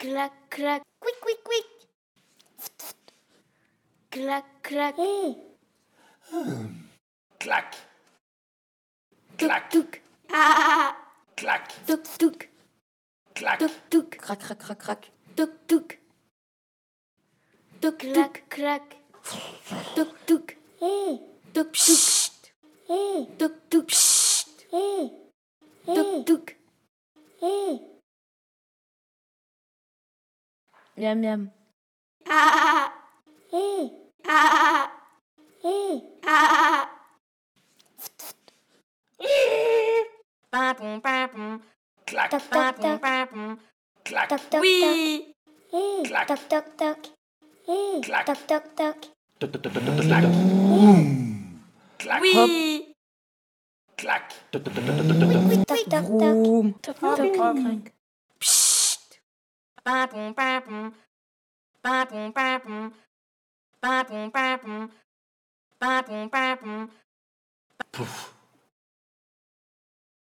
Crack, crack, quick, quick, quick. Crack, crack. Clack. Clack. Tuk, Ah. Clack. Tuk, tuk. Clack. Tuk, tuk. crack, crack! crac, crac. Tuk, tuk. Tuk, clac, crac. Tuk, tuk. Tuk, tuk. Tuk, tuk. Tuk, tuk. Miam, miam. Ah, ah, ah. Papum, papum. Clac. Toc, toc, Papum, toc. papum. Clac. Toc, toc, Oui. toc. Clac. Toc, toc, toc. Clac. Toc, toc, toc. Clac. Clac. Oui. Clac. Vroom. Psst. Papum, papum. Papum, papum. Papum, papum. Papum, papum. Pouf.